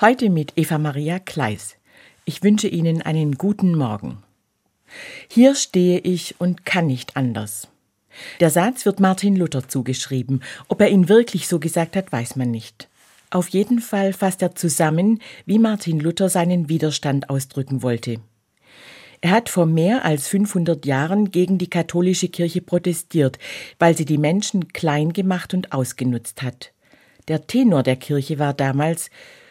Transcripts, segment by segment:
Heute mit Eva Maria Kleis. Ich wünsche Ihnen einen guten Morgen. Hier stehe ich und kann nicht anders. Der Satz wird Martin Luther zugeschrieben. Ob er ihn wirklich so gesagt hat, weiß man nicht. Auf jeden Fall fasst er zusammen, wie Martin Luther seinen Widerstand ausdrücken wollte. Er hat vor mehr als 500 Jahren gegen die katholische Kirche protestiert, weil sie die Menschen klein gemacht und ausgenutzt hat. Der Tenor der Kirche war damals,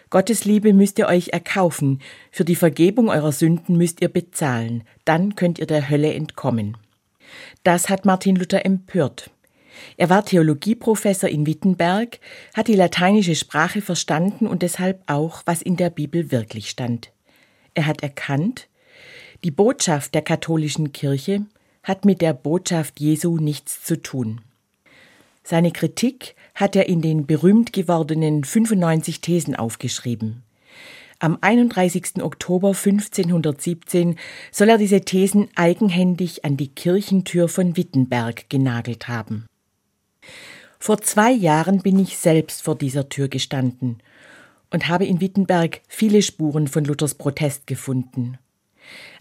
Gottes Liebe müsst ihr euch erkaufen, für die Vergebung eurer Sünden müsst ihr bezahlen, dann könnt ihr der Hölle entkommen. Das hat Martin Luther empört. Er war Theologieprofessor in Wittenberg, hat die lateinische Sprache verstanden und deshalb auch, was in der Bibel wirklich stand. Er hat erkannt, die Botschaft der katholischen Kirche hat mit der Botschaft Jesu nichts zu tun. Seine Kritik hat er in den berühmt gewordenen 95 Thesen aufgeschrieben. Am 31. Oktober 1517 soll er diese Thesen eigenhändig an die Kirchentür von Wittenberg genagelt haben. Vor zwei Jahren bin ich selbst vor dieser Tür gestanden und habe in Wittenberg viele Spuren von Luthers Protest gefunden.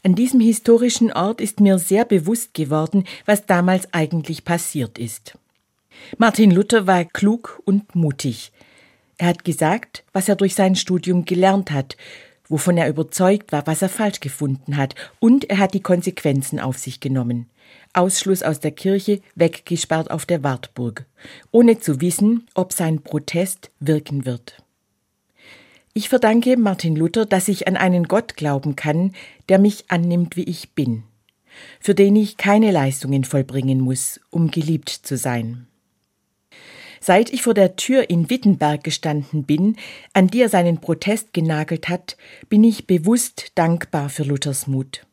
An diesem historischen Ort ist mir sehr bewusst geworden, was damals eigentlich passiert ist. Martin Luther war klug und mutig. Er hat gesagt, was er durch sein Studium gelernt hat, wovon er überzeugt war, was er falsch gefunden hat, und er hat die Konsequenzen auf sich genommen. Ausschluss aus der Kirche, weggesperrt auf der Wartburg, ohne zu wissen, ob sein Protest wirken wird. Ich verdanke Martin Luther, dass ich an einen Gott glauben kann, der mich annimmt, wie ich bin, für den ich keine Leistungen vollbringen muss, um geliebt zu sein. Seit ich vor der Tür in Wittenberg gestanden bin, an die er seinen Protest genagelt hat, bin ich bewusst dankbar für Luthers Mut.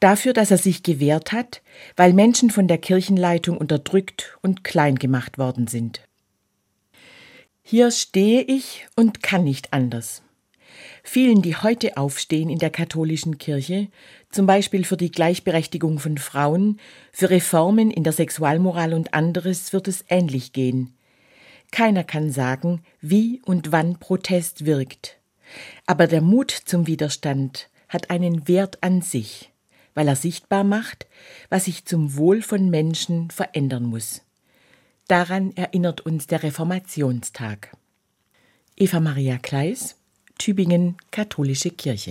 Dafür, dass er sich gewehrt hat, weil Menschen von der Kirchenleitung unterdrückt und klein gemacht worden sind. Hier stehe ich und kann nicht anders. Vielen, die heute aufstehen in der katholischen Kirche, zum Beispiel für die Gleichberechtigung von Frauen, für Reformen in der Sexualmoral und anderes, wird es ähnlich gehen. Keiner kann sagen, wie und wann Protest wirkt. Aber der Mut zum Widerstand hat einen Wert an sich, weil er sichtbar macht, was sich zum Wohl von Menschen verändern muss. Daran erinnert uns der Reformationstag. Eva Maria Kleis, Tübingen Katholische Kirche